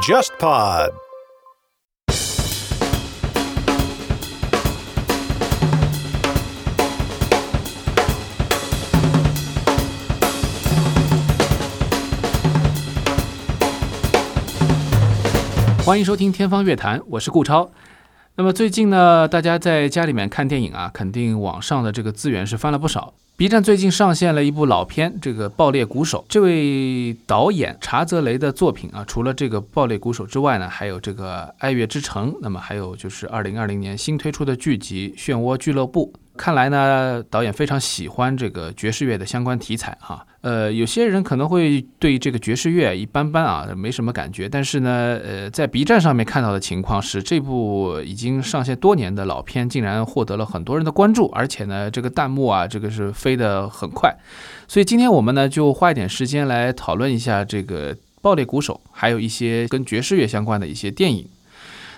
JustPod。欢迎收听《天方乐坛》，我是顾超。那么最近呢，大家在家里面看电影啊，肯定网上的这个资源是翻了不少。B 站最近上线了一部老片，这个《爆裂鼓手》。这位导演查泽雷的作品啊，除了这个《爆裂鼓手》之外呢，还有这个《爱乐之城》，那么还有就是二零二零年新推出的剧集《漩涡俱乐部》。看来呢，导演非常喜欢这个爵士乐的相关题材哈。呃，有些人可能会对这个爵士乐一般般啊，没什么感觉。但是呢，呃，在 B 站上面看到的情况是，这部已经上线多年的老片，竟然获得了很多人的关注，而且呢，这个弹幕啊，这个是飞得很快。所以今天我们呢，就花一点时间来讨论一下这个《爆裂鼓手》，还有一些跟爵士乐相关的一些电影。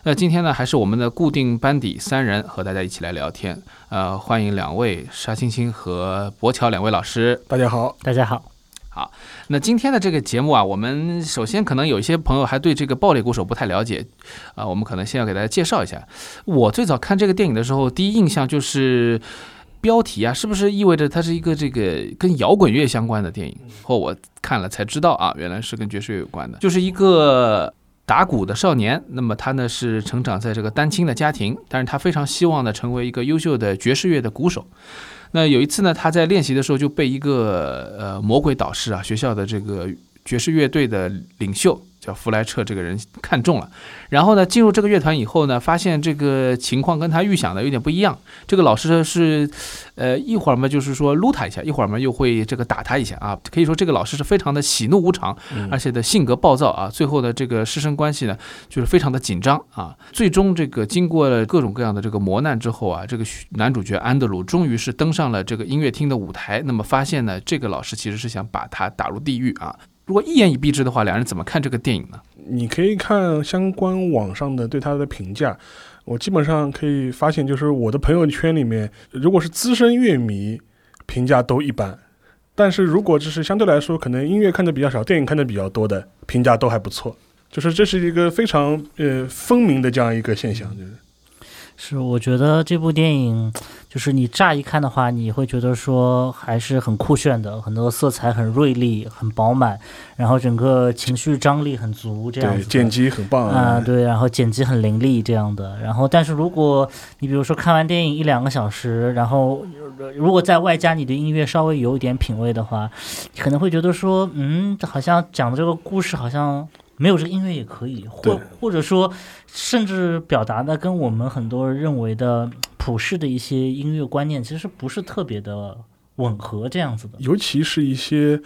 那今天呢，还是我们的固定班底三人和大家一起来聊天。呃，欢迎两位沙青青和博乔两位老师。大家好，大家好。好，那今天的这个节目啊，我们首先可能有一些朋友还对这个爆裂鼓手不太了解啊，我们可能先要给大家介绍一下。我最早看这个电影的时候，第一印象就是标题啊，是不是意味着它是一个这个跟摇滚乐相关的电影？或我看了才知道啊，原来是跟爵士乐有关的，就是一个。打鼓的少年，那么他呢是成长在这个单亲的家庭，但是他非常希望呢成为一个优秀的爵士乐的鼓手。那有一次呢，他在练习的时候就被一个呃魔鬼导师啊，学校的这个爵士乐队的领袖。叫弗莱彻这个人看中了，然后呢，进入这个乐团以后呢，发现这个情况跟他预想的有点不一样。这个老师是，呃，一会儿嘛就是说撸他一下，一会儿嘛又会这个打他一下啊。可以说这个老师是非常的喜怒无常，而且的性格暴躁啊。最后的这个师生关系呢，就是非常的紧张啊。最终这个经过了各种各样的这个磨难之后啊，这个男主角安德鲁终于是登上了这个音乐厅的舞台。那么发现呢，这个老师其实是想把他打入地狱啊。如果一言以蔽之的话，两人怎么看这个电影呢？你可以看相关网上的对他的评价，我基本上可以发现，就是我的朋友圈里面，如果是资深乐迷，评价都一般；但是如果就是相对来说，可能音乐看的比较少，电影看的比较多的，评价都还不错。就是这是一个非常呃分明的这样一个现象，就是。是，我觉得这部电影，就是你乍一看的话，你会觉得说还是很酷炫的，很多色彩很锐利、很饱满，然后整个情绪张力很足，这样子。剪辑很棒啊，对，然后剪辑很凌厉这样的。然后，但是如果你比如说看完电影一两个小时，然后如果在外加你的音乐稍微有一点品味的话，你可能会觉得说，嗯，好像讲的这个故事好像。没有这个音乐也可以，或或者说，甚至表达的跟我们很多人认为的普世的一些音乐观念，其实不是特别的吻合这样子的。尤其是一些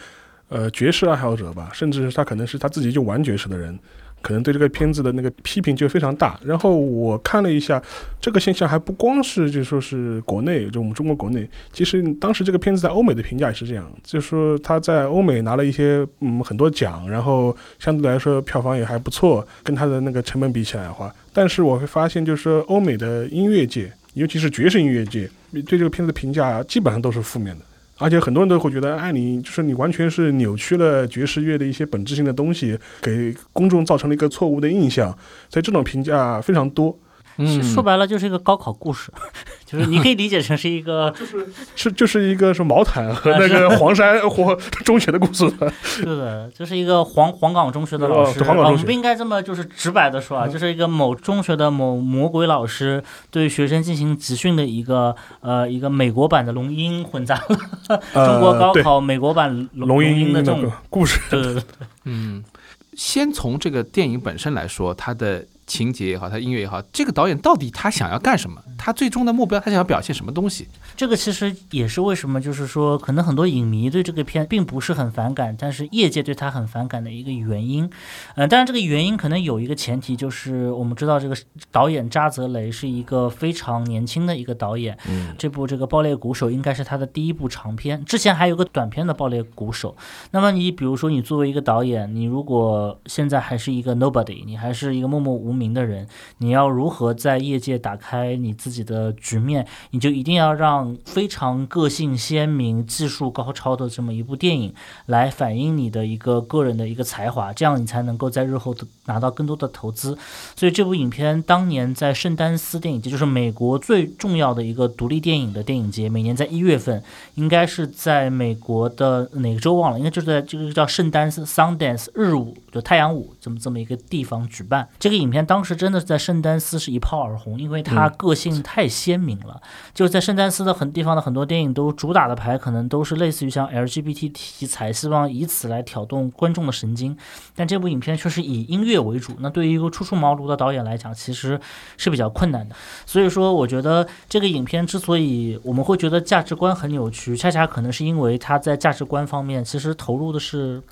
呃爵士爱好者吧，甚至是他可能是他自己就玩爵士的人。可能对这个片子的那个批评就非常大。然后我看了一下，这个现象还不光是就说是国内，就我们中国国内，其实当时这个片子在欧美的评价也是这样，就是说他在欧美拿了一些嗯很多奖，然后相对来说票房也还不错，跟他的那个成本比起来的话，但是我会发现就是说欧美的音乐界，尤其是爵士音乐界，对这个片子的评价基本上都是负面的。而且很多人都会觉得，哎，你就是你完全是扭曲了爵士乐的一些本质性的东西，给公众造成了一个错误的印象，所以这种评价非常多。嗯，说白了就是一个高考故事。就是你可以理解成是一个，就是是就是一个是毛毯和那个 黄山或中学的故事。是的，就是一个黄黄冈中学的老师。我们不应该这么就是直白的说啊，就是一个某中学的某魔鬼老师对学生进行集训的一个呃一个美国版的龙樱混杂了中国高考美国版龙樱的这种故事。对对对，嗯，先从这个电影本身来说，它的。情节也好，他音乐也好，这个导演到底他想要干什么？他最终的目标，他想要表现什么东西？这个其实也是为什么，就是说，可能很多影迷对这个片并不是很反感，但是业界对他很反感的一个原因。嗯，当然这个原因可能有一个前提，就是我们知道这个导演扎泽雷是一个非常年轻的一个导演。嗯，这部这个《爆裂鼓手》应该是他的第一部长片，之前还有个短片的《爆裂鼓手》。那么你比如说，你作为一个导演，你如果现在还是一个 nobody，你还是一个默默无名。名的人，你要如何在业界打开你自己的局面，你就一定要让非常个性鲜明、技术高超的这么一部电影来反映你的一个个人的一个才华，这样你才能够在日后的拿到更多的投资。所以这部影片当年在圣丹斯电影节，就是美国最重要的一个独立电影的电影节，每年在一月份，应该是在美国的哪个州忘了，应该就是在这个叫圣丹斯 （Sundance） 日舞，就太阳舞这么这么一个地方举办。这个影片当时真的是在圣丹斯是一炮而红，因为它个性太鲜明了。就是在圣丹斯的很地方的很多电影都主打的牌可能都是类似于像 LGBT 题材，希望以此来挑动观众的神经。但这部影片却是以音乐为主，那对于一个初出茅庐的导演来讲，其实是比较困难的。所以说，我觉得这个影片之所以我们会觉得价值观很扭曲，恰恰可能是因为他在价值观方面其实投入的是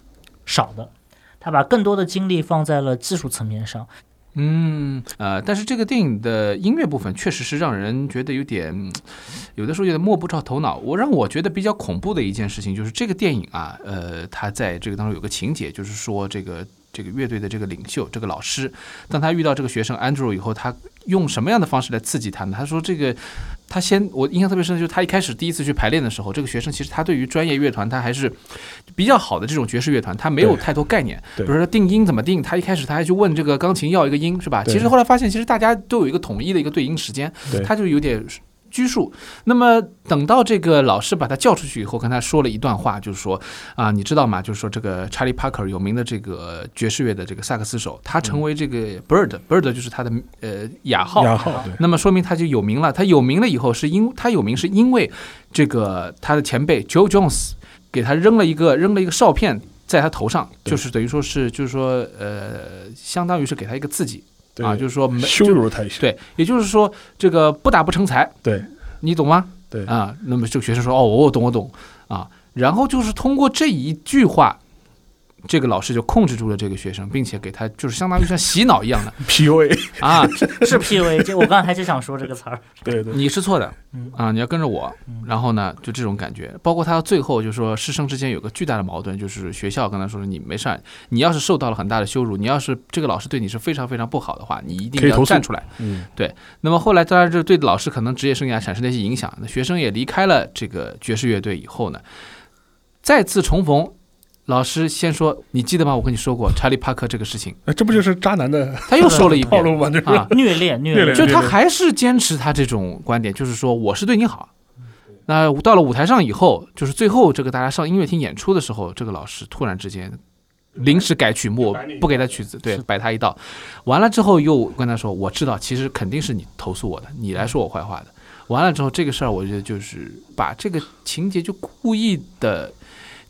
少的，他把更多的精力放在了技术层面上。嗯，呃，但是这个电影的音乐部分确实是让人觉得有点，有的时候有点摸不着头脑。我让我觉得比较恐怖的一件事情就是这个电影啊，呃，它在这个当中有个情节，就是说这个这个乐队的这个领袖这个老师，当他遇到这个学生 Andrew 以后，他用什么样的方式来刺激他呢？他说这个。他先，我印象特别深的就是他一开始第一次去排练的时候，这个学生其实他对于专业乐团他还是比较好的这种爵士乐团，他没有太多概念。比如说定音怎么定，他一开始他还去问这个钢琴要一个音，是吧？其实后来发现，其实大家都有一个统一的一个对音时间，他就有点拘束。那么等到这个老师把他叫出去以后，跟他说了一段话，就是说啊，你知道吗？就是说这个 Charlie Parker 有名的这个爵士乐的这个萨克斯手，他成为这个 Bird，Bird 就是他的呃雅号。雅号对那么说明他就有名了。他有名了以后，是因他有名是因为这个他的前辈 Joe Jones 给他扔了一个扔了一个哨片在他头上，就是等于说是就是说呃，相当于是给他一个刺激对啊，就是说没羞辱了他一下，对，也就是说这个不打不成才，对你懂吗？对啊，那么这个学生说哦，我懂我懂啊，然后就是通过这一句话。这个老师就控制住了这个学生，并且给他就是相当于像洗脑一样的 PUA，啊，是 PUA，这我刚才就想说这个词儿。对对你是错的嗯啊，你要跟着我。然后呢，就这种感觉，包括他最后就说师生之间有个巨大的矛盾，就是学校跟他说你没事儿，你要是受到了很大的羞辱，你要是这个老师对你是非常非常不好的话，你一定可以投诉要站出来。嗯对那么后来当然这对老师可能职业生涯产生了一些影响，那学生也离开了这个爵士乐队以后呢，再次重逢。老师先说，你记得吗？我跟你说过查理帕克这个事情，哎，这不就是渣男的他又说了一遍 套路吗？就是啊，虐恋，虐恋就他还是坚持他这种观点，就是说我是对你好。那到了舞台上以后，就是最后这个大家上音乐厅演出的时候，这个老师突然之间临时改曲目不给他曲子，对，摆他一道。完了之后又跟他说，我知道其实肯定是你投诉我的，你来说我坏话的。完了之后这个事儿，我觉得就是把这个情节就故意的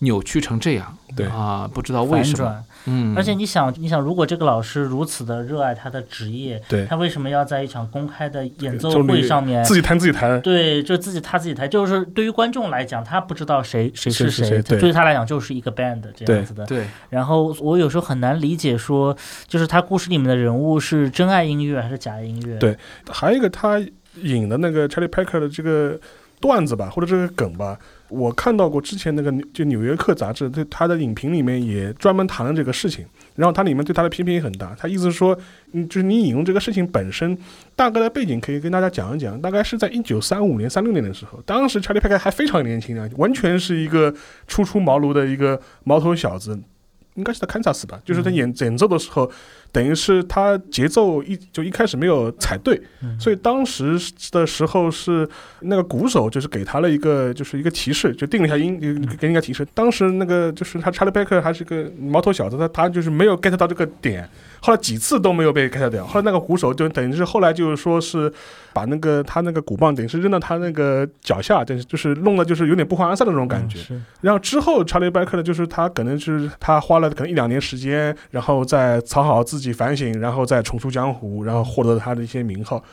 扭曲成这样，对。啊，不知道为什么，嗯，而且你想，你想，如果这个老师如此的热爱他的职业，对。他为什么要在一场公开的演奏会上面自己弹自己弹，对，就自己他自己弹，就是对于观众来讲，他不知道谁谁是谁对。对于他来讲就是一个 band 这样子的。对，然后我有时候很难理解说，就是他故事里面的人物是真爱音乐还是假爱音乐？对。还有一个他引的那个 Charlie Parker 的这个段子吧，或者这个梗吧，我看到过之前那个就《纽约客》杂志对他的影评里面也专门谈了这个事情，然后他里面对他的批评也很大，他意思是说，嗯，就是你引用这个事情本身大概的背景可以跟大家讲一讲，大概是在一九三五年、三六年的时候，当时查理·派克还非常年轻啊，完全是一个初出茅庐的一个毛头小子。应该是在堪萨斯吧，就是他演演奏的时候，等于是他节奏一就一开始没有踩对，嗯。所以当时的时候是那个鼓手就是给他了一个就是一个提示，就定了一下音，就给你一个提示。当时那个就是他查理贝克还是个毛头小子，他他就是没有 get 到这个点，后来几次都没有被 get 掉。后来那个鼓手就等于是后来就是说是把那个他那个鼓棒等于是扔到他那个脚下，但是就是弄的就是有点不欢而散的那种感觉。嗯然后之后，查理·拜克呢，就是他可能是他花了可能一两年时间，然后再讨好自己反省，然后再重出江湖，然后获得他的一些名号。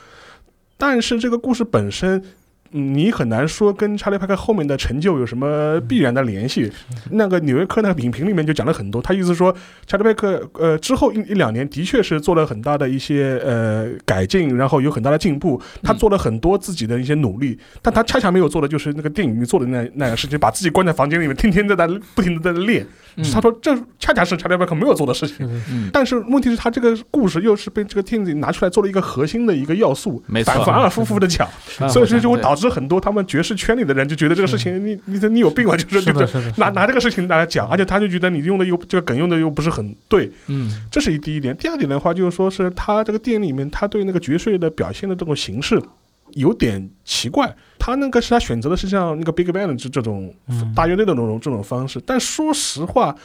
但是这个故事本身嗯你很难说跟查理·派克后面的成就有什么必然的联系。那个纽约客那个影评里面就讲了很多，他意思说查理·派克呃之后一一两年的确是做了很大的一些呃改进，然后有很大的进步，他做了很多自己的一些努力，但他恰恰没有做的就是那个电影里面做的那那样事情，把自己关在房间里面，天天在那不停的在那练。嗯。他说这恰恰是查理·派克没有做的事情。嗯，但是问题是，他这个故事又是被这个电影拿出来做了一个核心的一个要素，反反而复复的讲，嗯。所以说就会导致很多他们爵士圈里的人就觉得这个事情你你你有病吧，就是是的，就是是的，拿拿这个事情来讲，而且他就觉得你用的又这个梗用的又不是很对，嗯这是一第一点。第二点的话，就是说是他这个电影里面他对那个爵士乐的表现的这种形式有点奇怪，他那个是他选择的是像那个 Big Band 这这种嗯大乐队的这种这种方式，但说实话。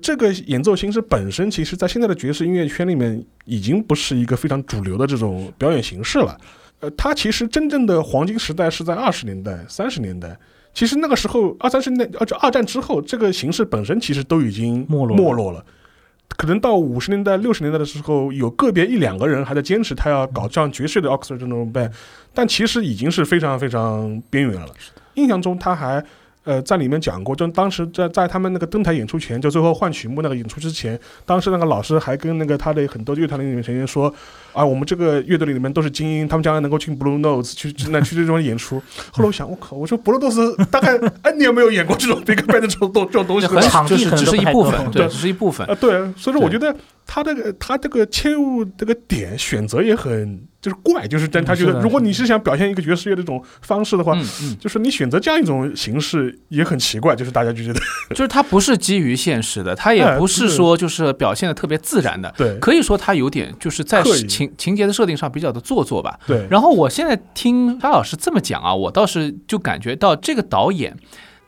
这个演奏形式本身，其实在现在的爵士音乐圈里面，已经不是一个非常主流的这种表演形式了。呃，它其实真正的黄金时代是在二十年代、三十年代。其实那个时候，二三十年代，呃，这二战之后，这个形式本身其实都已经没落了没落了。可能到五十年代、六十年代的时候，有个别一两个人还在坚持他要搞这样爵士的 orchestra 这种 band，但其实已经是非常非常边缘了。印象中他还呃在里面讲过，就当时在在他们那个登台演出前，就最后换曲目那个演出之前，当时那个老师还跟那个他的很多乐团里面成员说啊，我们这个乐队里面都是精英，他们将来能够进 Blue Notes 去去那去这种演出。后来我想，我靠，我说 Blue Notes 大概 N 年没有演过这种 Big Band 这种东这种东西了这很。场地就是只可能都不太是一部分，对，只是一部分啊，。对，所以说我觉得他这个他这个切入这个点选择也很就是怪，就是他觉得如果你是想表现一个爵士乐的这种方式的话，嗯嗯，就是你选择这样一种形式也很奇怪，就是大家就觉得 就是它不是基于现实的，它也哎不是是说就是表现的特别自然的，对可以说它有点就是在情情节的设定上比较的做作吧。对，然后我现在听沙老师这么讲啊，我倒是就感觉到这个导演。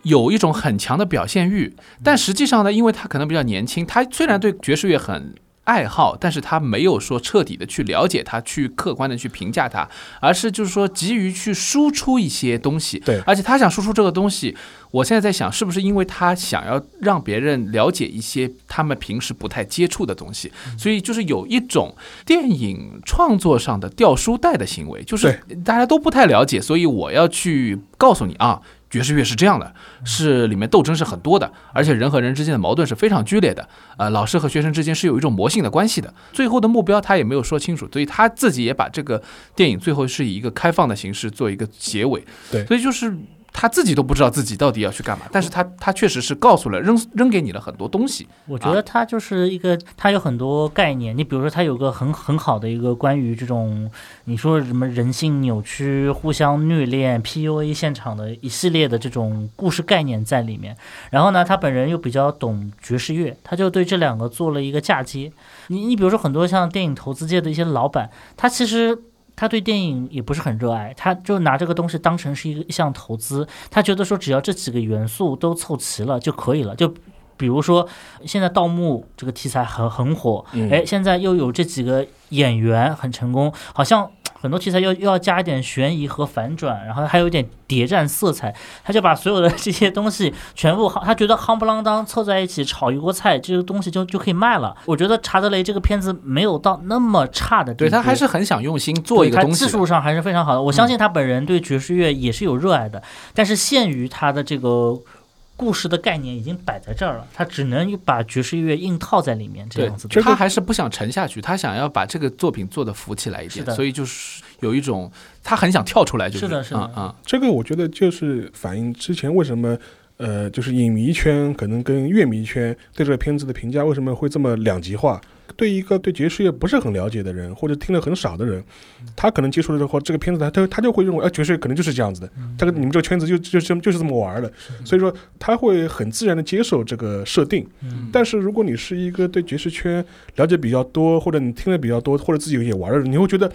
有一种很强的表现欲，但实际上呢，因为他可能比较年轻，他虽然对爵士乐很爱好，但是他没有说彻底的去了解它，去客观的去评价它，而是就是说急于去输出一些东西。对而且他想输出这个东西，我现在在想，是不是因为他想要让别人了解一些他们平时不太接触的东西，所以就是有一种电影创作上的掉书袋的行为，就是大家都不太了解，所以我要去告诉你啊。爵士乐是这样的，是里面斗争是很多的，而且人和人之间的矛盾是非常剧烈的。呃，老师和学生之间是有一种魔性的关系的。最后的目标他也没有说清楚，所以他自己也把这个电影最后是以一个开放的形式做一个结尾。对所以就是他自己都不知道自己到底要去干嘛，但是他他确实是告诉了扔扔给你了很多东西。我觉得它就是一个，它有很多概念。你比如说，它有个很很好的一个关于这种你说什么人性扭曲、互相虐恋、PUA 现场的一系列的这种故事概念在里面。然后呢，他本人又比较懂爵士乐，他就对这两个做了一个嫁接。你你比如说很多像电影投资界的一些老板，他其实。他对电影也不是很热爱，他就拿这个东西当成是一个一项投资，他觉得说只要这几个元素都凑齐了就可以了，就比如说，现在盗墓这个题材很很火，嗯。哎，现在又有这几个演员很成功，好像很多题材又又要加一点悬疑和反转，然后还有一点谍战色彩，他就把所有的 这些东西全部，他觉得夯不啷当凑在一起炒一锅菜，这个东西就就可以卖了。我觉得查德雷这个片子没有到那么差的地步，对他还是很想用心做一个东西。他技术上还是非常好的。我相信他本人对爵士乐也是有热爱的，但是限于他的这个故事的概念已经摆在这儿了，他只能把爵士乐硬套在里面这样子的。他还是不想沉下去，他想要把这个作品做得浮起来一点，所以就是有一种他很想跳出来，就是的是的嗯嗯，这个我觉得就是反映之前为什么呃，就是影迷圈可能跟乐迷圈对这个片子的评价为什么会这么两极化。对一个对爵士乐不是很了解的人，或者听的很少的人，他可能接触了之后，这个片子他他他就会认为，哎、爵士乐可能就是这样子的，这个你们这个圈子就就就就是这么玩的，所以说他会很自然的接受这个设定。嗯。但是如果你是一个对爵士圈了解比较多，或者你听的比较多，或者自己也玩的人，你会觉得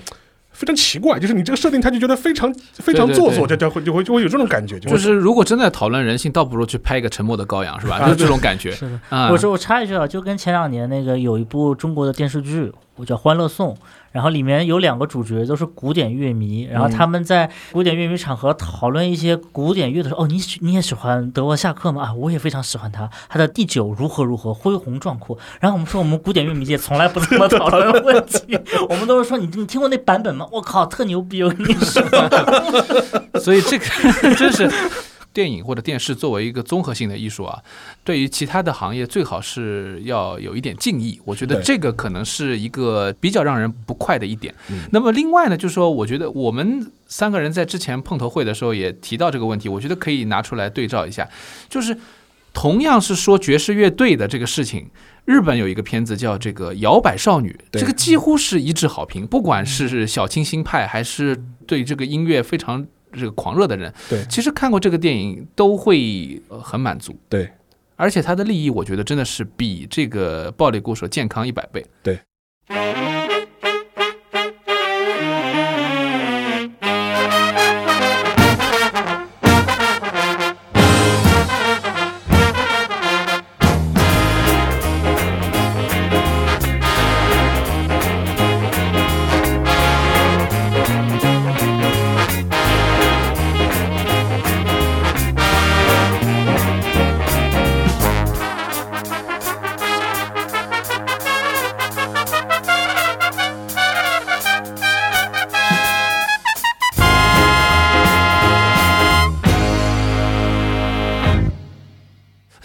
非常奇怪，就是你这个设定他就觉得非常非常做作，对就就会就会就会有这种感觉，就是如果真的讨论人性，倒不如去拍一个《沉默的羔羊》，是吧？啊就是这种感觉是的，啊。我说我插一句啊，就跟前两年那个有一部中国的电视剧，我叫《欢乐颂》，然后里面有两个主角都是古典乐迷，然后他们在古典乐迷场合讨论一些古典乐的时候，哦，你喜你也喜欢德沃夏克吗？啊，我也非常喜欢他，他的第九如何如何恢宏壮阔。然后我们说我们古典乐迷界从来不这么讨论问题，我们都是说你你听过那版本吗？我靠，特牛逼！我跟你说，所以这个 真是电影或者电视作为一个综合性的艺术啊，对于其他的行业最好是要有一点敬意。我觉得这个可能是一个比较让人不快的一点。嗯那么另外呢，就是说，我觉得我们三个人在之前碰头会的时候也提到这个问题，我觉得可以拿出来对照一下，就是同样是说爵士乐队的这个事情。日本有一个片子叫这个《摇摆少女》，这个几乎是一致好评，不管是小清新派还是对这个音乐非常这个狂热的人，对其实看过这个电影都会呃很满足。对，而且它的利益，我觉得真的是比这个暴力故事健康一百倍。对。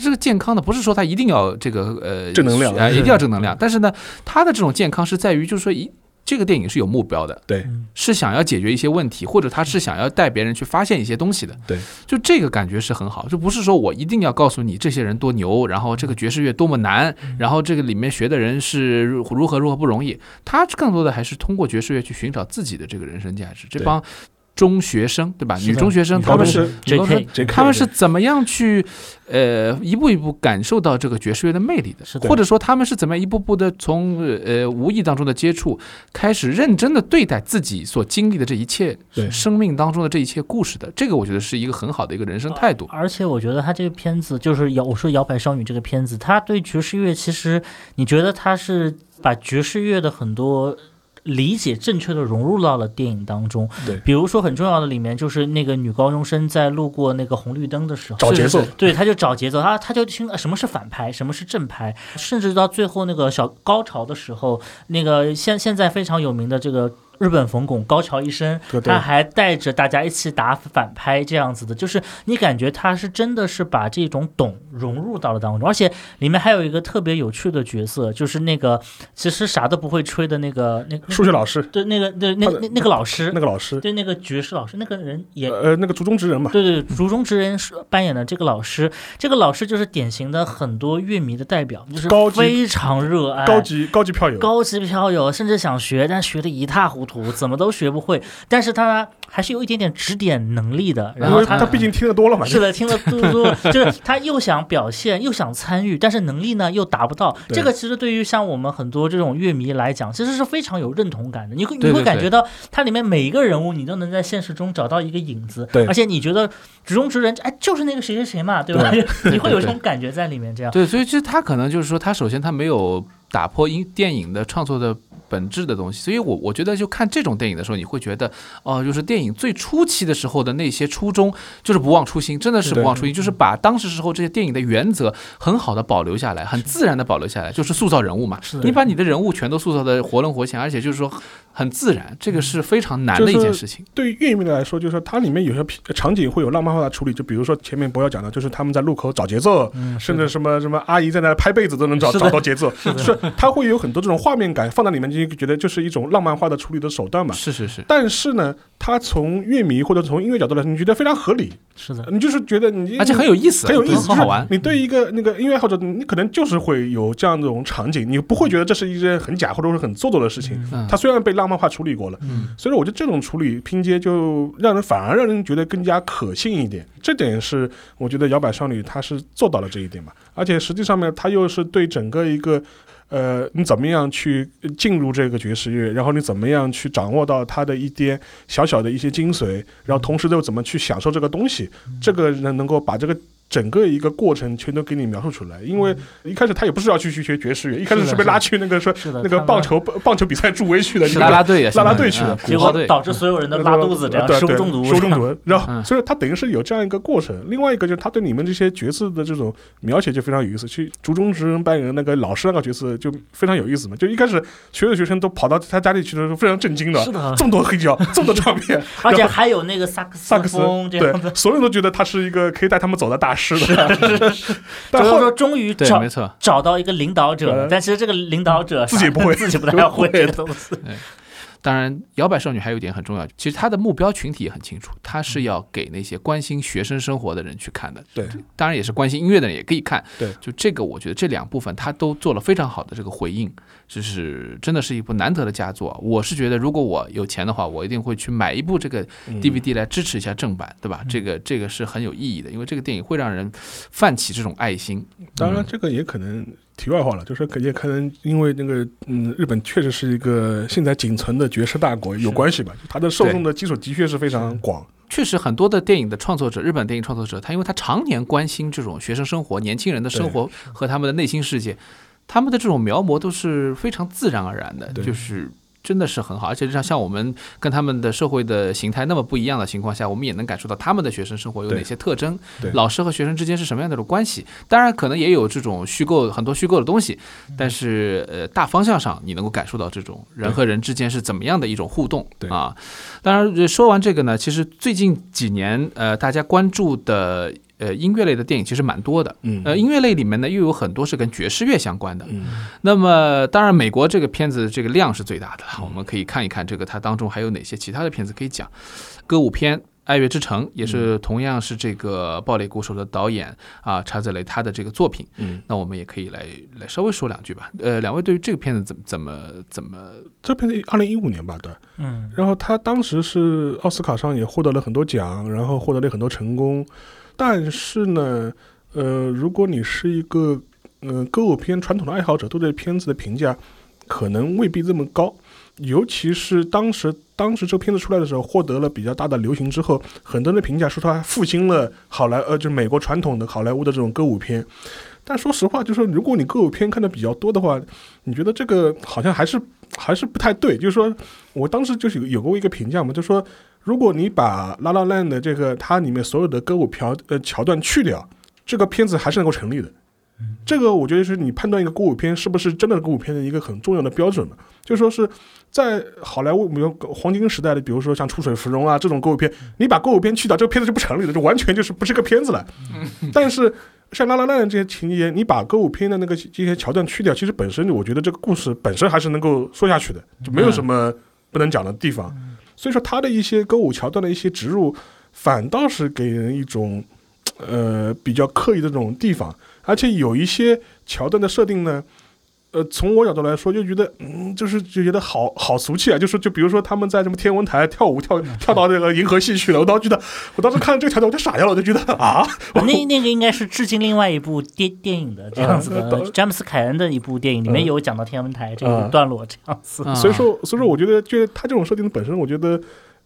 这个健康呢，不是说他一定要这个呃正能量啊、一定要正能量。但是呢，他的这种健康是在于，就是说一这个电影是有目标的，对是想要解决一些问题，或者他是想要带别人去发现一些东西的。对，就这个感觉是很好，就不是说我一定要告诉你这些人多牛，然后这个爵士乐多么难，然后这个里面学的人是如如何如何不容易。他更多的还是通过爵士乐去寻找自己的这个人生价值。这帮中学生，对吧？女中学生，他们是他们是怎么样去呃一步一步感受到这个爵士乐的魅力的？是的或者说他们是怎么样一步步的从呃无意当中的接触，开始认真的对待自己所经历的这一切生命当中的这一切故事的？这个我觉得是一个很好的一个人生态度。而且我觉得他这个片子就是摇，我说《摇摆少女》这个片子，他对爵士乐其实，你觉得他是把爵士乐的很多理解正确的融入到了电影当中。对比如说很重要的里面就是那个女高中生在路过那个红绿灯的时候，找节奏对，他就找节奏，他他就听呃什么是反拍，什么是正拍，甚至到最后那个小高潮的时候，那个现现在非常有名的这个日本冯巩高桥医生，对对。他还带着大家一起打反拍这样子的，就是你感觉他是真的是把这种懂融入到了当中，而且里面还有一个特别有趣的角色，就是那个其实啥都不会吹的那个那个数学老师。对那个对那那那个老师。那，个老师，对那个爵士老师，那个人也呃，那个竹中直人嘛，对对，竹中直人扮演的这个老师，这个老师就是典型的很多乐迷的代表，就是高非常热爱高级高级票友，高级票友，甚至想学，但学的一塌糊涂，怎么都学不会。但是他还是有一点点指点能力的，然后他他毕竟听得多了嘛，是的，听得多多，就是他又想表现，又想参与，但是能力呢又达不到。这个其实对于像我们很多这种乐迷来讲，其实是非常有认同感的。你会你会感觉到它里面每一个人物，你都能在现实中找到一个影子。对而且你觉得直中直人，哎，就是那个谁谁谁嘛，对吧？你会有这种感觉在里面。这样，对，所以其实他可能就是说，他首先他没有打破音电影的创作的本质的东西，所以我我觉得就看这种电影的时候，你会觉得哦、就是电影最初期的时候的那些初衷，就是不忘初心，真的是不忘初心，就是把当时时候这些电影的原则很好的保留下来，很自然的保留下来，就是塑造人物嘛。是的。你把你的人物全都塑造的活灵活现，而且就是说很自然，这个是非常难的一件事情。对于乐迷来说，就是说它里面有些场景会有浪漫化的处理，就比如说前面博要讲的，就是他们在路口找节奏，嗯，甚至什么什么阿姨在那拍被子都能找找到节奏，是它会有很多这种画面感放在里面，就觉得就是一种浪漫化的处理的手段嘛。是是是，但是呢，它从乐迷或者从音乐角度来说，你觉得非常合理，是的，你就是觉得你而且很有意思，很有意思，很好玩。你对一个那个音乐爱好者，你可能就是会有这样一种场景，你不会觉得这是一件很假或者是很做作的事情。嗯它虽然被浪漫化处理过了，嗯所以说我觉得这种处理拼接就让人反而让人觉得更加可信一点。这点是我觉得摇摆少女她是做到了这一点嘛，而且实际上面她又是对整个一个。呃，你怎么样去进入这个爵士乐？然后你怎么样去掌握到它的一点小小的一些精髓？然后同时又怎么去享受这个东西？这个人能够把这个整个一个过程全都给你描述出来。因为一开始他也不是要去去学爵士乐，一开始是被拉去那个说，那个棒球棒球比赛助威去的，是你看啦啦队呀，啦啦现在队去的嗯结果导致所有人都拉肚子，这样对对食物中毒，食物中毒。然后，嗯所以他等于是有这样一个过程。另外一个就是他对你们这些角色的这种描写就非常有意思。去竹中直人扮演那个老师那个角色就非常有意思嘛。就一开始所有的学生都跑到他家里去的时候，非常震惊的，是的，这么多黑胶，这么多唱片，而且还有那个萨克萨克斯风对。，所有人都觉得他是一个可以带他们走的大师的。但就是后说，终于，找没错，找到一个领导者但其实这个领导者自己不会 自己不太会这个东西。当然，摇摆少女还有一点很重要，其实她的目标群体也很清楚，她是要给那些关心学生生活的人去看的。对，当然也是关心音乐的人也可以看。对，就这个，我觉得这两部分她都做了非常好的这个回应，就是真的是一部难得的佳作。我是觉得，如果我有钱的话，我一定会去买一部这个嗯 DVD 来支持一下正版，对吧？这个这个是很有意义的，因为这个电影会让人泛起这种爱心。当然，这个也可能题外话了，就是可也可能因为那个嗯，日本确实是一个现在仅存的爵士大国有关系吧，就它的受众的基础的确是非常广。确实，很多的电影的创作者，日本电影创作者，他因为他常年关心这种学生生活、年轻人的生活和他们的内心世界，他们的这种描摹都是非常自然而然的，就是真的是很好。而且像像我们跟他们的社会的形态那么不一样的情况下，我们也能感受到他们的学生生活有哪些特征对，老师和学生之间是什么样的一种关系。当然，可能也有这种虚构很多虚构的东西，但是呃，大方向上你能够感受到这种人和人之间是怎么样的一种互动对啊。当然，呃说完这个呢，其实最近几年呃，大家关注的呃音乐类的电影其实蛮多的。嗯呃，音乐类里面呢，又有很多是跟爵士乐相关的。嗯那么，当然，美国这个片子这个量是最大的，我们可以看一看这个它当中还有哪些其他的片子可以讲。歌舞片《爱乐之城》也是同样是这个《暴力鼓手》的导演啊查泽雷他的这个作品。嗯，那我们也可以来来稍微说两句吧。呃，两位对于这个片子怎么怎么怎么这片子二零一五年吧，对。嗯，然后他当时是奥斯卡上也获得了很多奖，然后获得了很多成功。但是呢，呃，如果你是一个呃歌舞片传统的爱好者，对这片子的评价可能未必这么高。尤其是当时当时这片子出来的时候，获得了比较大的流行之后，很多人的评价说它复兴了好莱呃，就是美国传统的好莱坞的这种歌舞片。但说实话，就是说如果你歌舞片看的比较多的话，你觉得这个好像还是还是不太对。就是说我当时就是有有过一个评价嘛，就说如果你把《拉拉烂》的这个它里面所有的歌舞桥呃桥段去掉，这个片子还是能够成立的。这个我觉得是你判断一个歌舞片是不是真的歌舞片的一个很重要的标准嘛。就说是在好莱坞，比如黄金时代的，比如说像《出水芙蓉》啊这种歌舞片，你把歌舞片去掉，这个片子就不成立了，就完全就是不是个片子了。但是像《拉拉烂》这些情节，你把歌舞片的那个这些桥段去掉，其实本身我觉得这个故事本身还是能够说下去的，就没有什么不能讲的地方。所以说，他的一些歌舞桥段的一些植入，反倒是给人一种呃比较刻意的这种地方，而且有一些桥段的设定呢。呃，从我角度来说，就觉得，嗯，就是就觉得好好俗气啊。就是就比如说他们在什么天文台跳舞跳跳到这个银河系去了，我当时觉得，我当时看这个桥段我就傻掉了，我就觉得啊，那那个应该是致敬另外一部电电影的这样子的，嗯詹姆斯凯恩的一部电影里面有讲到天文台这个嗯段落这样子。啊所以说，所以说，我觉得，就是他这种设定的本身，我觉得，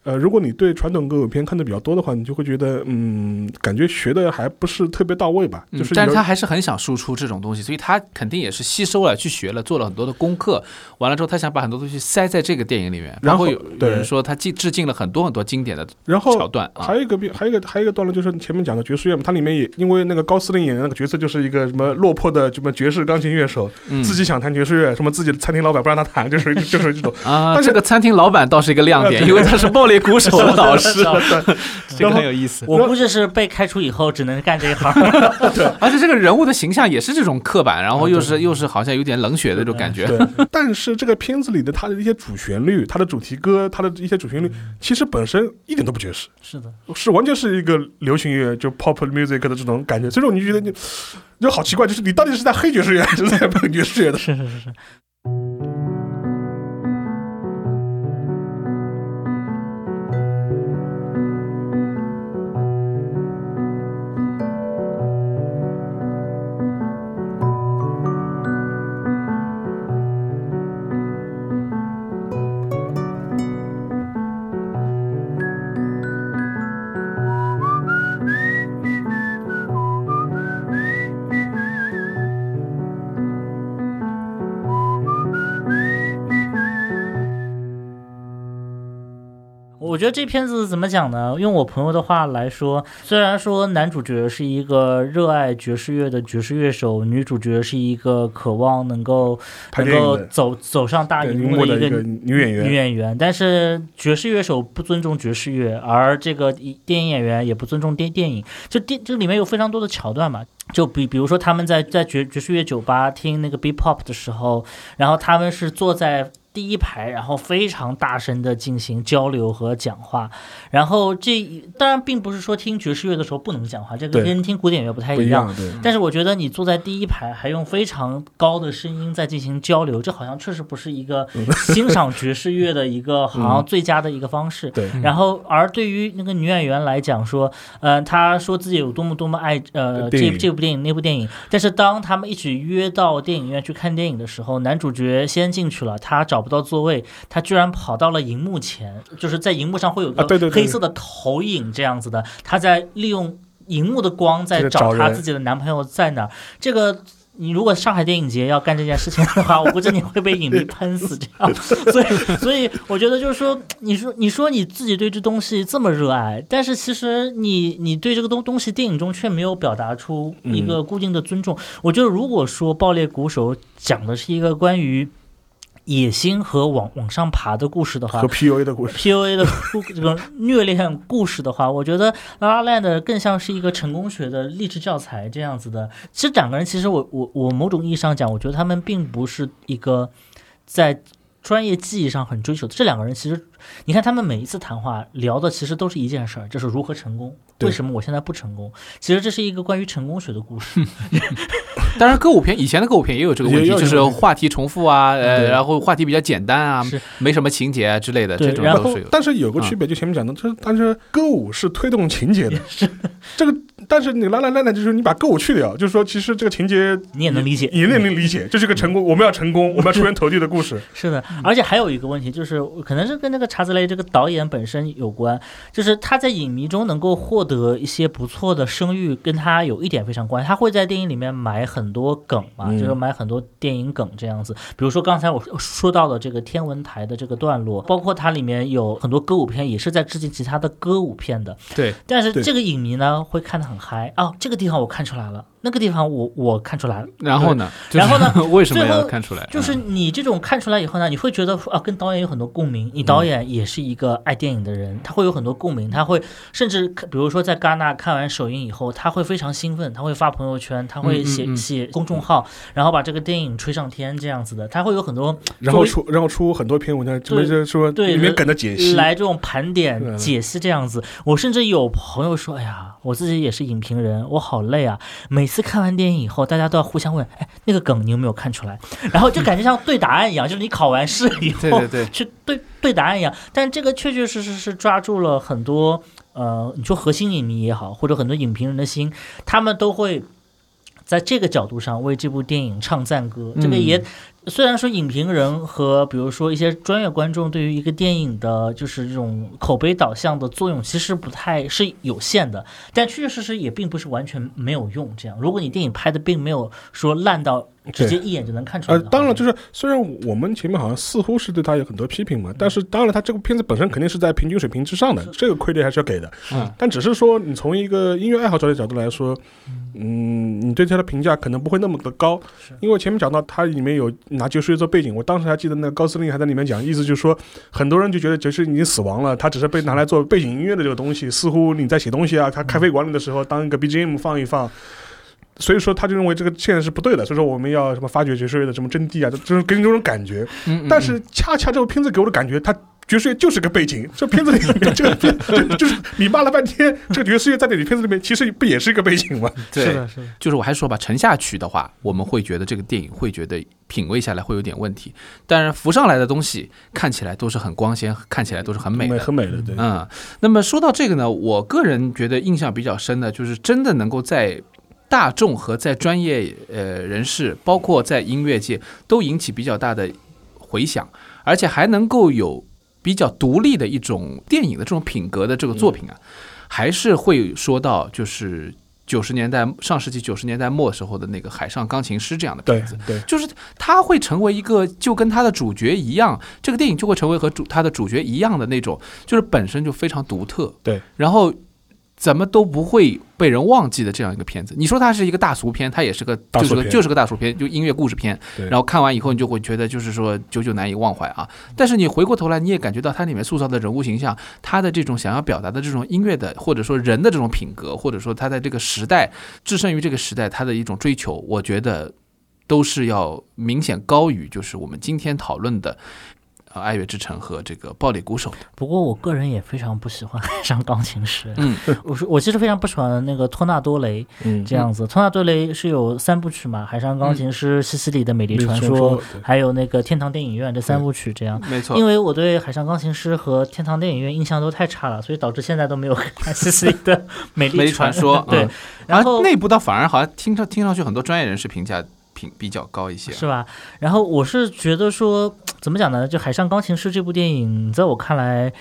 呃，如果你对传统歌舞片看的比较多的话，你就会觉得，嗯，感觉学的还不是特别到位吧。就是嗯，但是他还是很想输出这种东西，所以他肯定也是吸收了、去学了、做了很多的功课。完了之后，他想把很多东西塞在这个电影里面。然后有有人说他致致敬了很多很多经典的然后桥段啊还。有一个变，还有一个还有一个段落，就是前面讲的爵士乐嘛，它里面也因为那个高司令演的那个角色就是一个什么落魄的什么爵士钢琴乐手，嗯自己想弹爵士乐，什么自己的餐厅老板不让他弹，就是就是这种。啊，但这个餐厅老板倒是一个亮点，因为他是暴 力鼓手的老师，对 这个很有意思。我估计是被开除以后只能干这一行。对而且这个人物的形象也是这种刻板，然后又是又是好像有点冷血的这种感觉。对，但是这个片子里的他的一些主旋律、他的主题歌、他的一些主旋律，其实本身一点都不爵士，是的，是完全是一个流行乐，就 pop music 的这种感觉。所以说，你就觉得你就好奇怪，就是你到底是在黑爵士乐还是在本爵士乐的？是是是是。觉得这片子怎么讲呢？用我朋友的话来说，虽然说男主角是一个热爱爵士乐的爵士乐手，女主角是一个渴望能够能够走走上大荧幕的一个荧幕的一个女演员女演员，但是爵士乐手不尊重爵士乐，而这个电影演员也不尊重电电影，就电这里面有非常多的桥段嘛。就比比如说他们在在爵爵士乐酒吧听那个 B pop 的时候，然后他们是坐在第一排，然后非常大声的进行交流和讲话。然后这当然并不是说听爵士乐的时候不能讲话，这个跟听古典乐不太一样。但是我觉得你坐在第一排，还用非常高的声音在进行交流，这好像确实不是一个 欣赏爵士乐的一个好像最佳的一个方式。对，然后，而对于那个女演员来讲，说，呃，她说自己有多么多么爱呃这这部电影那部电影，但是当他们一起约到电影院去看电影的时候，男主角先进去了，他找不到座位，他居然跑到了荧幕前，就是在荧幕上会有个黑色的投影这样子的，他在利用荧幕的光在在找他自己的男朋友在哪儿，这个。你如果上海电影节要干这件事情的话，我估计你会被影迷喷死。这样，所以，所以我觉得就是说，你说，你说你自己对这东西这么热爱，但是其实你，你对这个东东西电影中却没有表达出一个固定的尊重。我觉得，如果说《爆裂鼓手》讲的是一个关于野心和往往上爬的故事的话和，PUA 的故事，PUA 的故这个虐恋故事的话，我觉得《拉拉 La Land》更像是一个成功学的励志教材这样子的。其实两个人，其实我我我某种意义上讲，我觉得他们并不是一个在专业技艺上很追求的。这两个人其实，你看他们每一次谈话聊的其实都是一件事儿，就是如何成功。为什么我现在不成功？其实这是一个关于成功学的故事。当然，歌舞片以前的歌舞片也有这个问题，就是话题重复啊，呃，然后话题比较简单啊，没什么情节啊之类的，这种都是有。但是有个区别，就前面讲的，就是但是歌舞是推动情节的，这个但是你来来来来，就是你把歌舞去掉，就是说其实这个情节你也能理解，你也能理解，这是个成功，我们要成功，我们要出人头地的故事。是的，而且还有一个问题，就是可能是跟那个查泽雷这个导演本身有关，就是他在影迷中能够获得一些不错的声誉，跟他有一点非常关系。他会在电影里面埋很多梗嘛，嗯就是埋很多电影梗这样子。比如说刚才我说到的这个天文台的这个段落，包括它里面有很多歌舞片，也是在致敬其他的歌舞片的。对，对但是这个影迷呢会看得很还哦，这个地方我看出来了，那个地方我我看出来了。然后呢？然后呢 为什么要看出来？就是嗯你这种看出来以后呢，你会觉得啊，跟导演有很多共鸣。你导演也是一个爱电影的人，他会有很多共鸣，他会甚至比如说在戛纳看完首映以后，他会非常兴奋，他会发朋友圈，他会写嗯嗯嗯写公众号，然后把这个电影吹上天这样子的，他会有很多然后出然后出很多篇文章，就是说对里面梗的解析，来这种盘点嗯解析这样子。我甚至有朋友说，哎呀，我自己也是影评人，我好累啊，每次看完电影以后，大家都要互相问，哎，那个梗你有没有看出来？然后就感觉像对答案一样，就是你考完试以后。对对对，去对对答案一样，但这个确确实实是抓住了很多呃，你说核心影迷也好，或者很多影评人的心，他们都会在这个角度上为这部电影唱赞歌。这个嗯也虽然说影评人和比如说一些专业观众对于一个电影的就是这种口碑导向的作用，其实不太是有限的，但确确实实也并不是完全没有用。这样，如果你电影拍的并没有说烂到直接一眼就能看出来呃当然，就是虽然我们前面好像似乎是对他有很多批评嘛，但是当然，他这个片子本身肯定是在平均水平之上的，这个亏点还是要给的。嗯，但只是说，你从一个音乐爱好者的角度来说，嗯，你对他的评价可能不会那么的高，因为前面讲到它里面有拿爵士乐做背景，我当时还记得那个高司令还在里面讲，意思就是说，很多人就觉得爵士已经死亡了，他只是被拿来做背景音乐的这个东西，似乎你在写东西啊，他咖啡馆里的时候当一个 BGM 放一放。所以说，他就认为这个现在是不对的。所以说，我们要什么发掘爵士乐的什么真谛啊，就就是给你这种感觉。嗯，嗯但是恰恰这部片子给我的感觉，它爵士乐就是个背景。这片子里面这个片 就就是你骂了半天，这个爵士乐在你片子里面其实不也是一个背景吗？对是的，是的。就是我还说吧，沉下去的话，我们会觉得这个电影会觉得品味下来会有点问题，但是浮上来的东西看起来都是很光鲜，看起来都是很美的。很美的，对。嗯，那么说到这个呢，我个人觉得印象比较深的，就是真的能够在大众和在专业呃人士，包括在音乐界都引起比较大的回响，而且还能够有比较独立的一种电影的这种品格的这个作品啊，还是会说到就是。九十年代上世纪九十年代末时候的那个《海上钢琴师》这样的片子，对，就是它会成为一个就跟它的主角一样，这个电影就会成为和主它的主角一样的那种，就是本身就非常独特，对，然后怎么都不会被人忘记的这样一个片子。你说它是一个大俗片，它也是个就是个就是个大俗片，就音乐故事片。然后看完以后，你就会觉得就是说久久难以忘怀啊。但是你回过头来，你也感觉到它里面塑造的人物形象，它的这种想要表达的这种音乐的或者说人的这种品格，或者说他在这个时代置身于这个时代他的一种追求，我觉得都是要明显高于就是我们今天讨论的。呃，爱乐之城和这个暴力鼓手的，不过我个人也非常不喜欢海 上钢琴师。嗯，我是我其实非常不喜欢那个托纳多雷嗯，这样子。托纳多雷是有三部曲嘛，《海上钢琴师》、西西里的美丽传传说，还有那个天堂电影院这三部曲这样。没错因。为我对《海上钢琴师》和《天堂电影院》印象都太差了，所以导致现在都没有 看西西里的美丽传说对嗯，然后内部倒反而好像听上听上去很多专业人士评价评比较高一些。是吧？然后我是觉得说，怎么讲呢？就《海上钢琴师》这部电影，在我看来，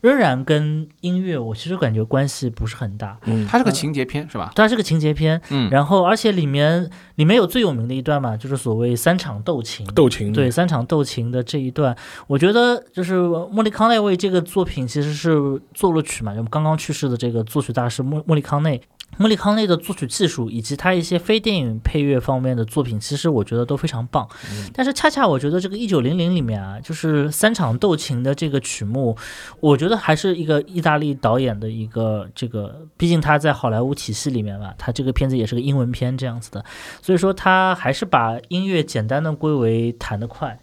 仍然跟音乐，我其实感觉关系不是很大。嗯，它是个情节片是吧？它是个情节片，嗯，然后而且里面里面有最有名的一段嘛，就是所谓三场斗琴。斗琴，对三场斗琴的这一段，我觉得就是莫里康内为这个作品其实是作了曲嘛，就刚刚去世的这个作曲大师莫莫里康内。莫里康内的作曲技术以及他一些非电影配乐方面的作品，其实我觉得都非常棒。但是恰恰我觉得这个一九零零里面啊，就是三场斗琴的这个曲目，我觉得还是一个意大利导演的一个这个，毕竟他在好莱坞体系里面嘛，他这个片子也是个英文片这样子的，所以说他还是把音乐简单的归为弹得快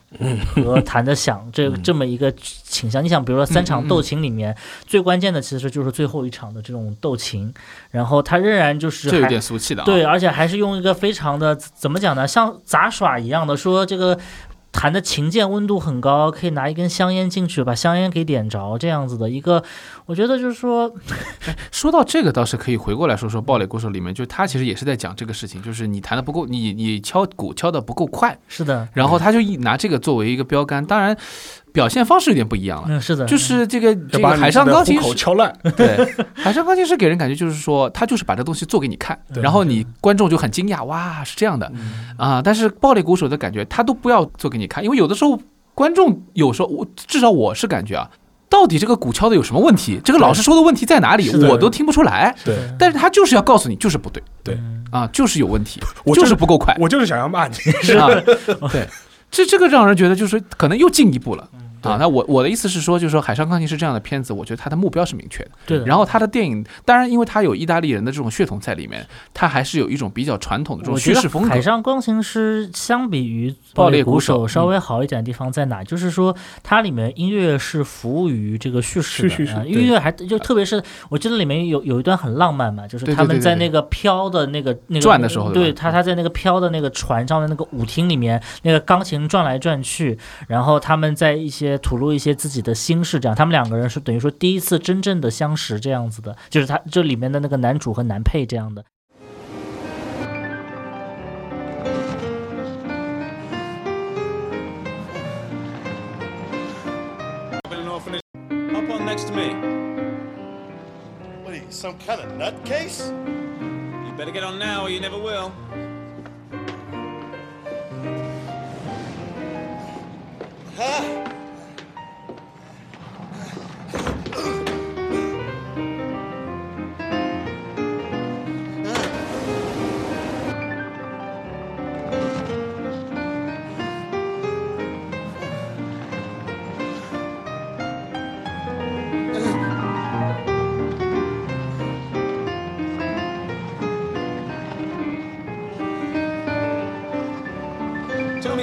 和弹得响这这么一个倾向。你想，比如说三场斗琴里面，最关键的其实就是最后一场的这种斗琴，然后他仍然就是这有还点俗气的啊。对，而且还是用一个非常的怎么讲呢，像杂耍一样的说这个。弹的琴键温度很高，可以拿一根香烟进去把香烟给点着，这样子的一个，我觉得就是说，说到这个，倒是可以回过来说说《暴力鼓手》里面，就他其实也是在讲这个事情，就是你弹的不够，你你敲鼓敲的不够快，是的，然后他就一拿这个作为一个标杆，当然表现方式有点不一样了。嗯，是的，就是这个这个海上钢琴师，敲烂，对，海上钢琴师给人感觉就是说，他就是把这东西做给你看，然后你观众就很惊讶，哇，是这样的嗯啊。但是暴力鼓手的感觉，他都不要做给你看，因为有的时候观众有时候，我至少我是感觉啊，到底这个鼓敲的有什么问题？这个老师说的问题在哪里？我都听不出来。对，但是他就是要告诉你，就是不对对嗯啊，就是有问题，我就是不够快我就是想要骂你，是啊。对，这这个让人觉得就是可能又进一步了。嗯啊，那我我的意思是说，就是说《海上钢琴师》这样的片子，我觉得它的目标是明确的。对的。然后它的电影，当然因为它有意大利人的这种血统在里面，它还是有一种比较传统的这种叙事风格海。上钢琴师相比于爆裂裂鼓鼓手稍微好一点的地方在哪？就是说它里面音乐是服务于这个叙事的，音乐还就特别是我记得里面有有一段很浪漫嘛，就是他们在那个飘的那个那个转的时候对他他在那个飘的那个船上的那个舞厅里面，那个钢琴转来转去，然后他们在一些吐露一些自己的心事，这样他们两个人是等于说第一次真正的相识这样子的，就是他这里面的那个男主和男配这样的。next to me. What are you, some kind of nutcase? You better get on now or you never will. Huh?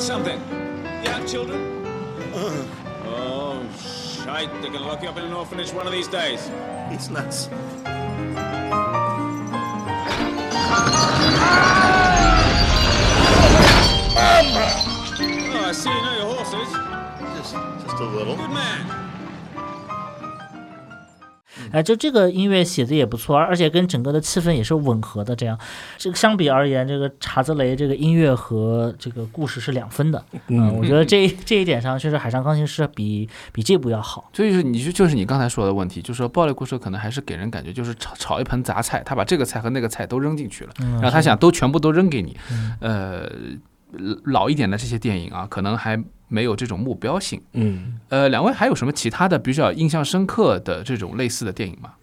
Me something. You have children? Uh. oh, shite. They're gonna lock you up in an orphanage one of these days. It's nuts. Oh, I see you know your horses. Just, just a little. Good man. 哎，就这个音乐写的也不错，而而且跟整个的气氛也是吻合的。这样，这个相比而言，这个查泽雷这个音乐和这个故事是两分的。嗯，我觉得这这一点上，确实《海上钢琴师》比比这部要好。所以说，你就就是你刚才说的问题，就是说暴力故事可能还是给人感觉就是炒炒一盆杂菜，他把这个菜和那个菜都扔进去了，嗯，然后他想都全部都扔给你。嗯呃，老一点的这些电影啊，可能还没有这种目标性。嗯，呃，两位还有什么其他的比较印象深刻的这种类似的电影吗？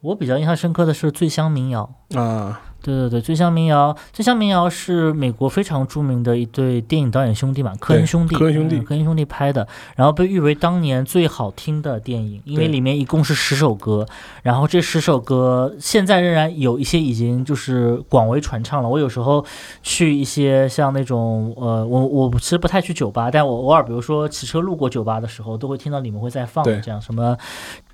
我比较印象深刻的是《醉乡民谣》。啊，对对对，《醉乡民谣》，《醉乡民谣》是美国非常著名的一对电影导演兄弟嘛，科恩兄弟，科恩兄弟嗯科恩兄弟拍的，然后被誉为当年最好听的电影，因为里面一共是十首歌，然后这十首歌现在仍然有一些已经就是广为传唱了。我有时候去一些像那种呃，我我其实不太去酒吧，但我偶尔比如说骑车路过酒吧的时候，都会听到里面会在放对这样什么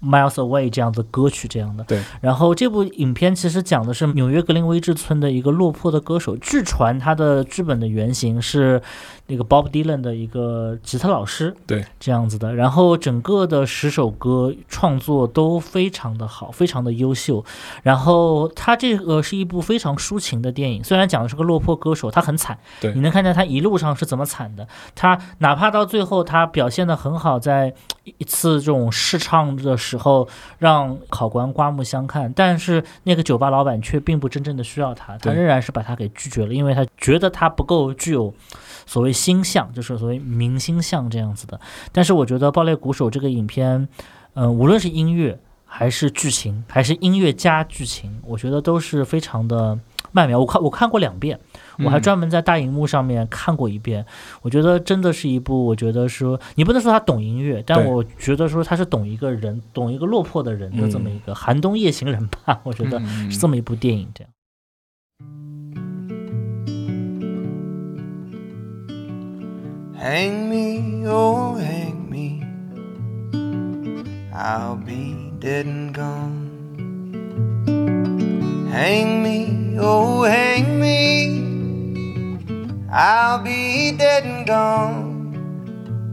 Miles Away 这样的歌曲这样的。对，然后这部影片其实讲的是纽约格林威治村的一个落魄的歌手，据传他的剧本的原型是那个 Bob Dylan 的一个吉他老师，对，这样子的。然后整个的十首歌创作都非常的好，非常的优秀。然后他这个是一部非常抒情的电影，虽然讲的是个落魄歌手，他很惨，对你能看见他一路上是怎么惨的。他哪怕到最后他表现的很好，在一次这种试唱的时候让考官刮目相看，但是那个酒吧老板却并不真正的需要他，他仍然是把他给拒绝了，因为他觉得他不够具有所谓星相，就是所谓明星相这样子的。但是我觉得《爆裂鼓手》这个影片，嗯、无论是音乐还是剧情，还是音乐加剧情，我觉得都是非常的曼妙。我看我看过两遍，我还嗯专门在大荧幕上面看过一遍。我觉得真的是一部，我觉得说你不能说他懂音乐，但我觉得说他是懂一个人，懂一个落魄的人的这么一个寒冬夜行人吧。我觉得嗯是这么一部电影，这样。Hang me, oh, hang me. I'll be dead and gone. Hang me, oh, hang me. I'll be dead and gone.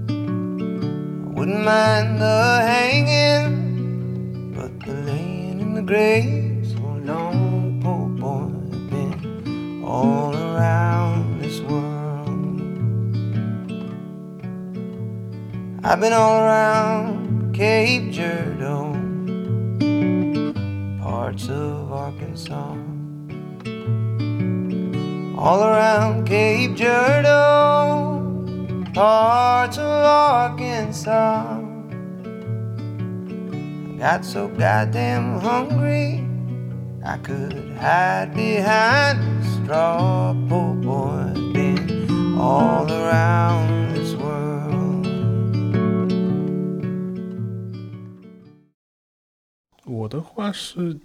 I wouldn't mind the hanging, but the laying in the grave so long, poor boy, I've been all around this world. I've been all around Cape Girardeau, parts of All around Cape Girardeau, parts of Arkansas. I got so goddamn hungry, I could hide behind a straw. Poor boy, been all around this world. 我的话是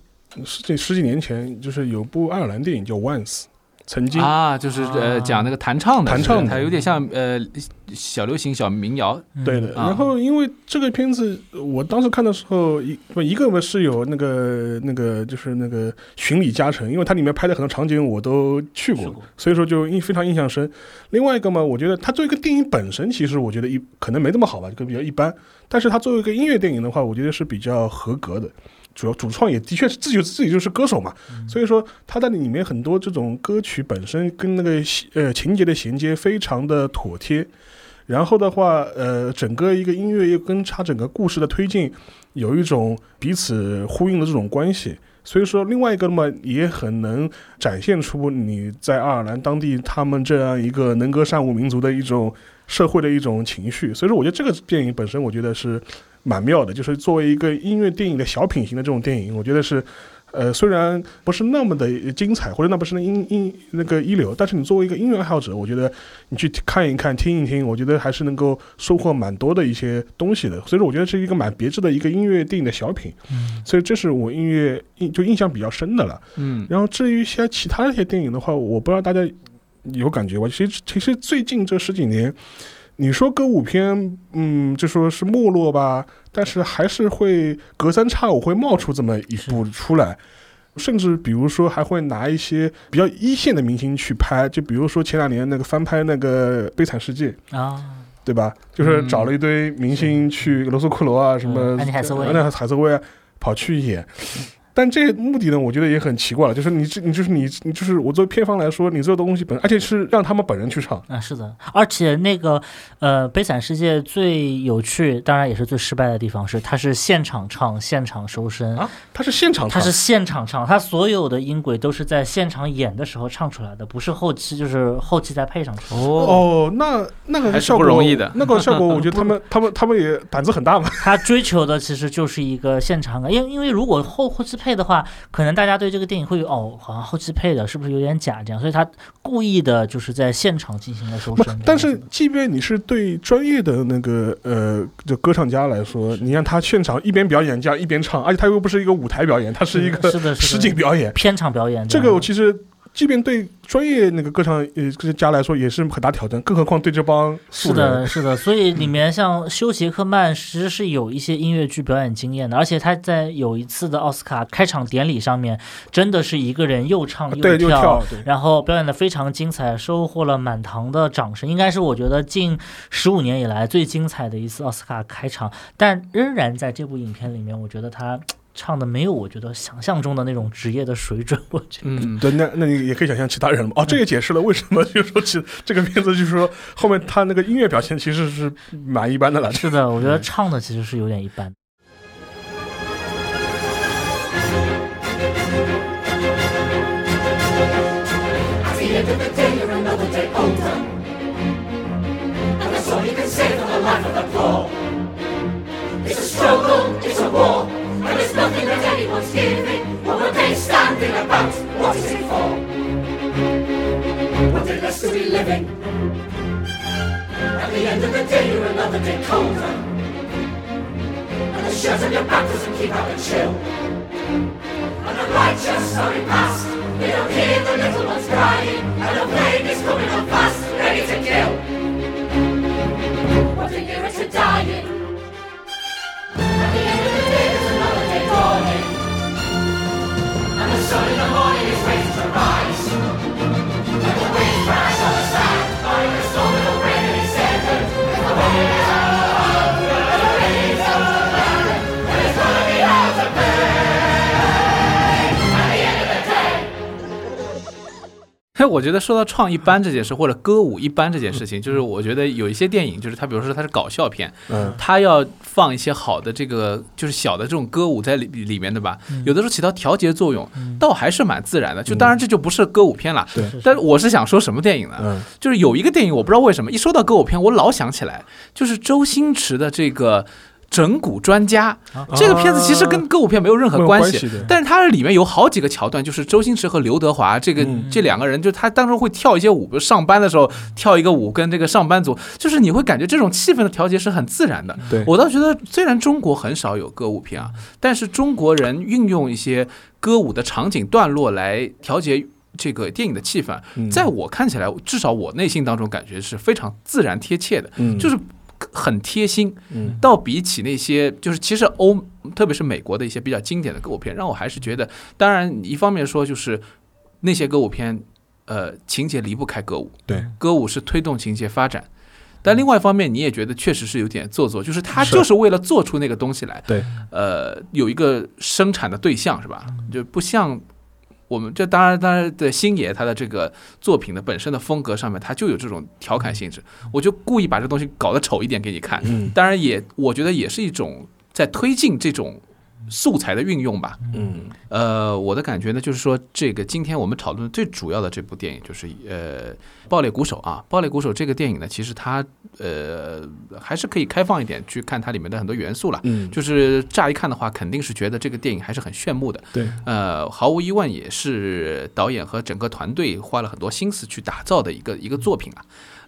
十几十几年前，就是有部爱尔兰电影叫《Once》，曾经啊，就是呃讲那个弹唱的，弹唱的它有点像呃小流行、小民谣。对的，啊然后因为这个片子，我当时看的时候，一不一个嘛是有那个那个就是那个巡礼加成，因为它里面拍的很多场景我都去过，去过所以说就印非常印象深。另外一个嘛，我觉得它作为一个电影本身，其实我觉得一可能没这么好吧，就比较一般。但是它作为一个音乐电影的话，我觉得是比较合格的。主要主创也的确是自己自己就是歌手嘛，所以说他在里面很多这种歌曲本身跟那个呃情节的衔接非常的妥帖，然后的话，呃，整个一个音乐又跟他整个故事的推进有一种彼此呼应的这种关系。所以说，另外一个嘛，也很能展现出你在爱尔兰当地他们这样一个能歌善舞民族的一种社会的一种情绪。所以说，我觉得这个电影本身，我觉得是蛮妙的，就是作为一个音乐电影的小品型的这种电影，我觉得是。呃，虽然不是那么的精彩，或者那不是那音音那个一流，但是你作为一个音乐爱好者，我觉得你去看一看、听一听，我觉得还是能够收获蛮多的一些东西的。所以说，我觉得是一个蛮别致的一个音乐电影的小品。嗯所以这是我音乐印就印象比较深的了。嗯然后至于一些其他的一些电影的话，我不知道大家有感觉吧？其实其实最近这十几年，你说歌舞片，嗯，就说是没落吧，但是还是会隔三差五会冒出这么一部出来。甚至比如说还会拿一些比较一线的明星去拍，就比如说前两年那个翻拍那个《悲惨世界》，啊，对吧？就是找了一堆明星去罗素库罗啊，什么嗯安妮海瑟薇安妮海瑟薇啊，跑去演。但这个目的呢，我觉得也很奇怪了，就是你这你就是你你就是我作为片方来说，你做的东西本，而且是让他们本人去唱，啊，是的，而且那个呃，《悲惨世界》最有趣，当然也是最失败的地方是，他是现场唱、现场收声，啊，他是现场唱，它是现场唱，他所有的音轨都是在现场演的时候唱出来的，不是后期，就是后期再配上去。哦，哦，那那个还是效果不容易的。那个效果，我觉得他们他们他们也胆子很大嘛。他追求的其实就是一个现场感，因为因为如果后后期配的话，可能大家对这个电影会有哦，好像后期配的是不是有点假这样，所以他故意的就是在现场进行了收声。，但是即便你是对专业的那个呃，就歌唱家来说，你让他现场一边表演这样一边唱，而且他又不是一个舞台表演，他是一个实景表演。片场表演这个我其实，即便对专业那个歌唱呃这些家来说，也是很大挑战，更何况对这帮是的，是的，所以里面像休·杰克曼其实是有一些音乐剧表演经验的，而且他在有一次的奥斯卡开场典礼上面，真的是一个人又唱啊对，又跳，跳，对，然后表演的非常精彩，收获了满堂的掌声，应该是我觉得近十五年以来最精彩的一次奥斯卡开场。但仍然在这部影片里面，我觉得他唱的没有我觉得想象中的那种职业的水准，我觉得。嗯，对，那那你也可以想象其他人了嘛。哦，这也解释了为什么就是说其这个片子就是说后面他那个音乐表现其实是蛮一般的了。是的，我觉得唱的其实是有点一般。nothing that anyone's giving. What were they standing about? What is it for? What did us to be living? At the end of the day, you're another day colder. And the shirt on your back doesn't keep out the chill. And the righteous sorry past. They don't hear the little ones crying. And the plague is coming on fast, ready to kill. What a year to dying. Sweet survival. 嘿，我觉得说到创一般这件事，或者歌舞一般这件事情，就是我觉得有一些电影，就是它，比如说它是搞笑片，嗯，它要放一些好的这个就是小的这种歌舞在里里面，对吧？有的时候起到调节作用，倒还是蛮自然的。就当然这就不是歌舞片了，对但是我是想说什么电影呢？嗯，就是有一个电影，我不知道为什么一说到歌舞片，我老想起来，就是周星驰的这个。整蛊专家。这个片子其实跟歌舞片没有任何关系，关系但是它里面有好几个桥段，就是周星驰和刘德华这个、嗯。这两个人，就他当中会跳一些舞，比如上班的时候跳一个舞，跟这个上班族，就是你会感觉这种气氛的调节是很自然的。对。我倒觉得，虽然中国很少有歌舞片啊，但是中国人运用一些歌舞的场景段落来调节。这个电影的气氛，嗯。在我看起来，至少我内心当中感觉是非常自然贴切的，嗯。就是很贴心。嗯。倒比起那些，就是其实欧，特别是美国的一些比较经典的歌舞片，让我还是觉得，当然一方面说就是那些歌舞片，呃，情节离不开歌舞，对，歌舞是推动情节发展。但另外一方面，你也觉得确实是有点做作，就是他就是为了做出那个东西来，对，呃，有一个生产的对象是吧？就不像我们这当然当然在星爷他的这个作品的本身的风格上面，他就有这种调侃性质，我就故意把这东西搞得丑一点给你看。嗯当然也我觉得也是一种在推进这种素材的运用吧。嗯呃，我的感觉呢，就是说，这个今天我们讨论的最主要的这部电影，就是呃，《爆裂鼓手》啊，《爆裂鼓手》这个电影呢，其实它呃还是可以开放一点去看它里面的很多元素了。嗯，就是乍一看的话，肯定是觉得这个电影还是很炫目的。对，呃，毫无疑问也是导演和整个团队花了很多心思去打造的一个一个作品啊。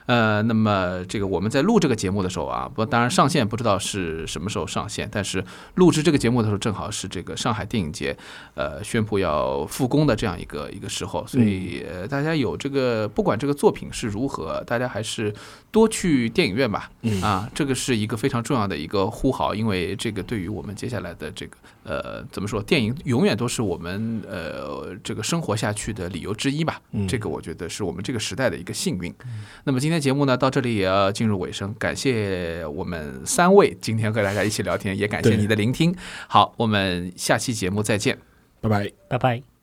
呃，那么这个我们在录这个节目的时候啊，不，当然上线不知道是什么时候上线，但是录制这个节目的时候，正好是这个上海电影节，呃，宣布要复工的这样一个一个时候，所以呃，大家有这个不管这个作品是如何，大家还是多去电影院吧，嗯。啊，这个是一个非常重要的一个呼号，因为这个对于我们接下来的这个呃怎么说，电影永远都是我们呃这个生活下去的理由之一吧。嗯这个我觉得是我们这个时代的一个幸运。那么今天节目呢到这里也要进入尾声，感谢我们三位今天和大家一起聊天，也感谢你的聆听。好，我们下期节目再见。拜拜。拜拜。